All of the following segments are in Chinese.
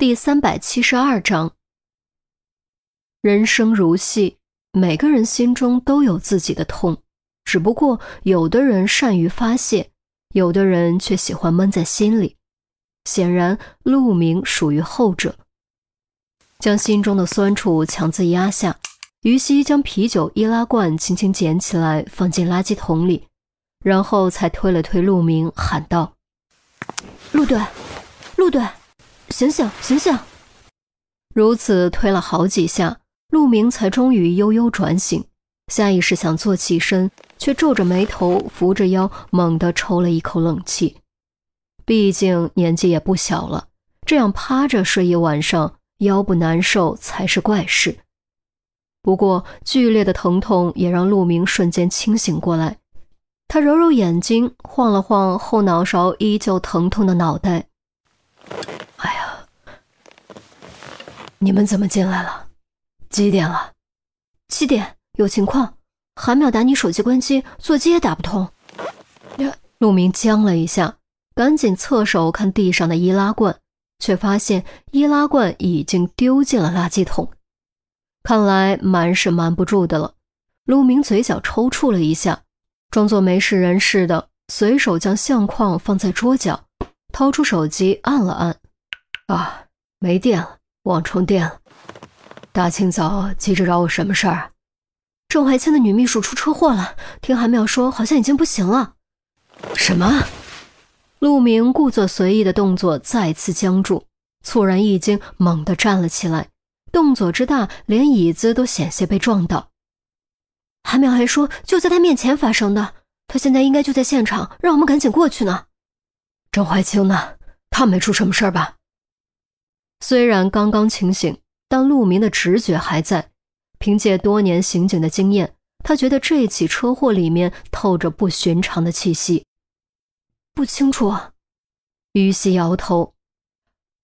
第三百七十二章，人生如戏，每个人心中都有自己的痛，只不过有的人善于发泄，有的人却喜欢闷在心里。显然，陆明属于后者。将心中的酸楚强自压下，于西将啤酒易拉罐轻轻捡起来，放进垃圾桶里，然后才推了推陆明，喊道：“陆队，陆队。”醒醒，醒醒！如此推了好几下，陆明才终于悠悠转醒，下意识想坐起身，却皱着眉头，扶着腰，猛地抽了一口冷气。毕竟年纪也不小了，这样趴着睡一晚上，腰不难受才是怪事。不过剧烈的疼痛也让陆明瞬间清醒过来，他揉揉眼睛，晃了晃后脑勺依旧疼痛的脑袋。你们怎么进来了？几点了？七点。有情况。韩淼打你手机关机，座机也打不通。陆明僵了一下，赶紧侧手看地上的易拉罐，却发现易拉罐已经丢进了垃圾桶。看来瞒是瞒不住的了。陆明嘴角抽搐了一下，装作没事人似的，随手将相框放在桌角，掏出手机按了按。啊，没电了。忘充电了，大清早急着找我什么事儿？郑怀清的女秘书出车祸了，听韩淼说好像已经不行了。什么？陆明故作随意的动作再次僵住，猝然一惊，猛地站了起来，动作之大，连椅子都险些被撞倒。韩淼还说就在他面前发生的，他现在应该就在现场，让我们赶紧过去呢。郑怀清呢？他没出什么事儿吧？虽然刚刚清醒，但陆明的直觉还在。凭借多年刑警的经验，他觉得这起车祸里面透着不寻常的气息。不清楚。于西摇头。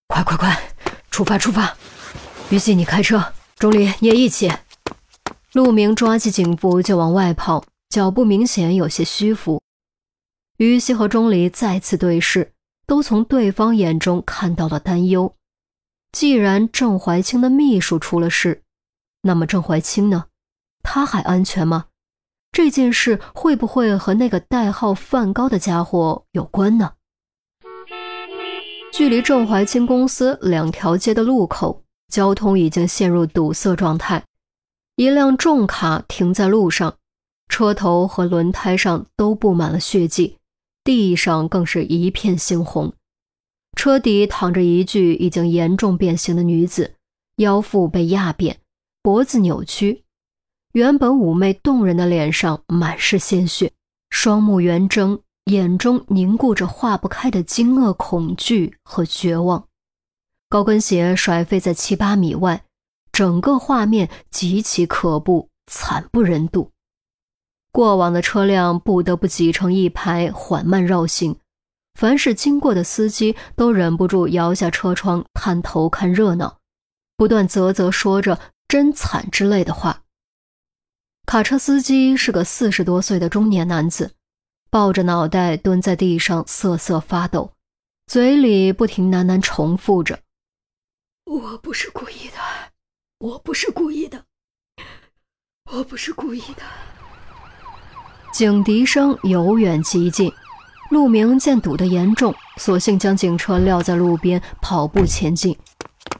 快快快，出发出发！于西，你开车，钟离你也一起。陆明抓起警服就往外跑，脚步明显有些虚浮。于西和钟离再次对视，都从对方眼中看到了担忧。既然郑怀清的秘书出了事，那么郑怀清呢？他还安全吗？这件事会不会和那个代号梵高的家伙有关呢？距离郑怀清公司两条街的路口，交通已经陷入堵塞状态。一辆重卡停在路上，车头和轮胎上都布满了血迹，地上更是一片猩红。车底躺着一具已经严重变形的女子，腰腹被压扁，脖子扭曲，原本妩媚动人的脸上满是鲜血，双目圆睁，眼中凝固着化不开的惊愕、恐惧和绝望。高跟鞋甩飞在七八米外，整个画面极其可怖，惨不忍睹。过往的车辆不得不挤成一排，缓慢绕行。凡是经过的司机都忍不住摇下车窗，探头看热闹，不断啧啧说着“真惨”之类的话。卡车司机是个四十多岁的中年男子，抱着脑袋蹲在地上瑟瑟发抖，嘴里不停喃喃重复着：“我不是故意的，我不是故意的，我不是故意的。”警笛声由远及近。陆明见堵得严重，索性将警车撂在路边，跑步前进。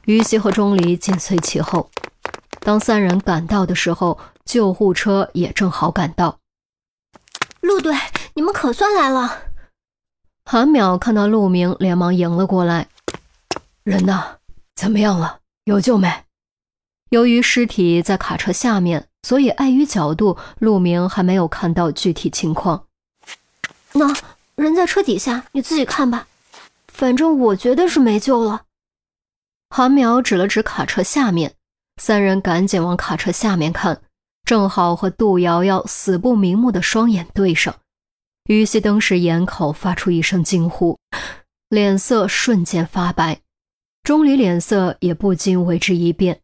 于西和钟离紧随其后。当三人赶到的时候，救护车也正好赶到。陆队，你们可算来了！韩淼看到陆明，连忙迎了过来。人呢？怎么样了？有救没？由于尸体在卡车下面，所以碍于角度，陆明还没有看到具体情况。那。人在车底下，你自己看吧。反正我觉得是没救了。韩淼指了指卡车下面，三人赶紧往卡车下面看，正好和杜瑶瑶死不瞑目的双眼对上。于西登时眼口发出一声惊呼，脸色瞬间发白。钟离脸色也不禁为之一变，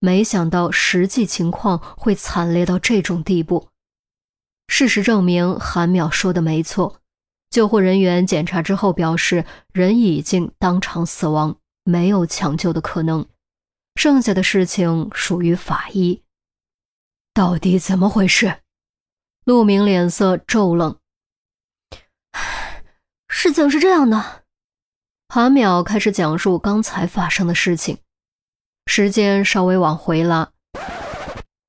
没想到实际情况会惨烈到这种地步。事实证明，韩淼说的没错。救护人员检查之后表示，人已经当场死亡，没有抢救的可能，剩下的事情属于法医。到底怎么回事？陆明脸色骤冷。事情是这样的，韩淼开始讲述刚才发生的事情。时间稍微往回拉，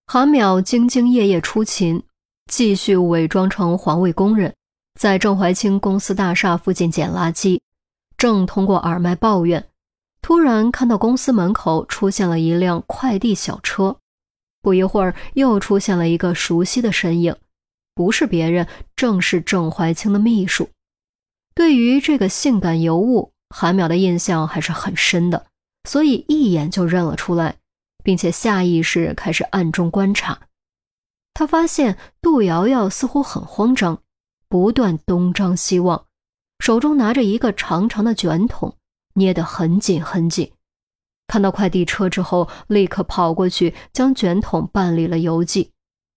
韩淼兢兢业业出勤，继续伪装成环卫工人，在郑怀清公司大厦附近捡垃圾。正通过耳麦抱怨，突然看到公司门口出现了一辆快递小车。不一会儿，又出现了一个熟悉的身影，不是别人，正是郑怀清的秘书。对于这个性感尤物，韩淼的印象还是很深的，所以一眼就认了出来，并且下意识开始暗中观察。他发现杜瑶瑶似乎很慌张，不断东张西望，手中拿着一个长长的卷筒，捏得很紧很紧。看到快递车之后，立刻跑过去将卷筒办理了邮寄，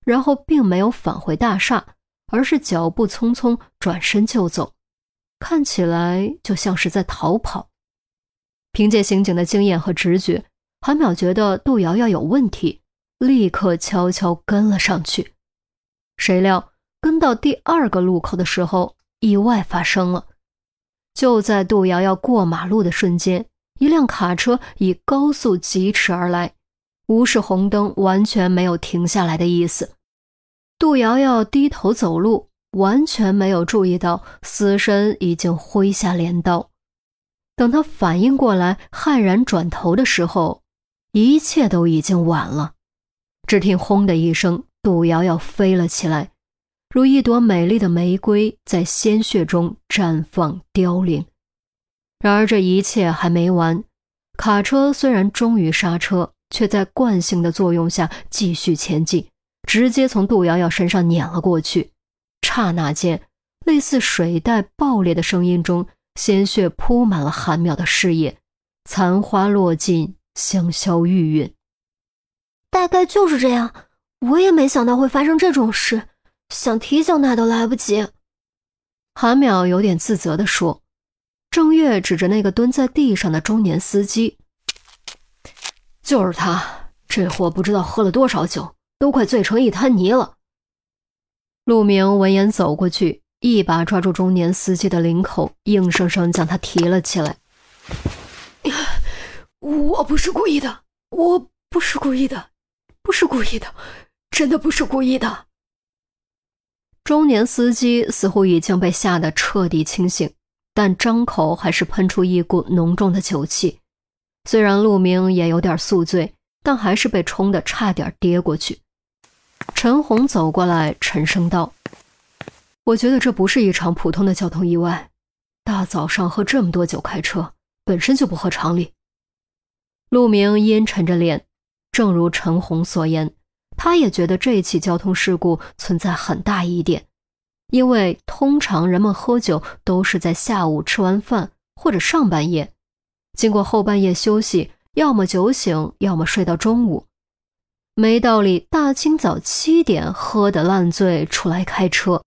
然后并没有返回大厦，而是脚步匆匆转身就走，看起来就像是在逃跑。凭借刑警的经验和直觉，韩淼觉得杜瑶瑶有问题，立刻悄悄跟了上去。谁料跟到第二个路口的时候，意外发生了，就在杜瑶瑶过马路的瞬间。一辆卡车以高速疾驰而来，无视红灯，完全没有停下来的意思。杜瑶瑶低头走路，完全没有注意到死神已经挥下镰刀。等他反应过来，骇然转头的时候，一切都已经晚了。只听“轰”的一声，杜瑶瑶飞了起来，如一朵美丽的玫瑰，在鲜血中绽放凋零。然而这一切还没完，卡车虽然终于刹车，却在惯性的作用下继续前进，直接从杜瑶瑶身上碾了过去。刹那间，类似水袋爆裂的声音中，鲜血铺满了韩淼的视野，残花落尽，香消玉殒。大概就是这样，我也没想到会发生这种事，想提醒他都来不及。韩淼有点自责地说。郑月指着那个蹲在地上的中年司机：“就是他，这货不知道喝了多少酒，都快醉成一滩泥了。”陆明闻言走过去，一把抓住中年司机的领口，硬生生将他提了起来。“我不是故意的，我不是故意的，不是故意的，真的不是故意的。”中年司机似乎已经被吓得彻底清醒。但张口还是喷出一股浓重的酒气，虽然陆明也有点宿醉，但还是被冲得差点跌过去。陈红走过来，沉声道：“我觉得这不是一场普通的交通意外，大早上喝这么多酒开车，本身就不合常理。”陆明阴沉着脸，正如陈红所言，他也觉得这起交通事故存在很大疑点。因为通常人们喝酒都是在下午吃完饭或者上半夜，经过后半夜休息，要么酒醒，要么睡到中午，没道理大清早七点喝得烂醉出来开车。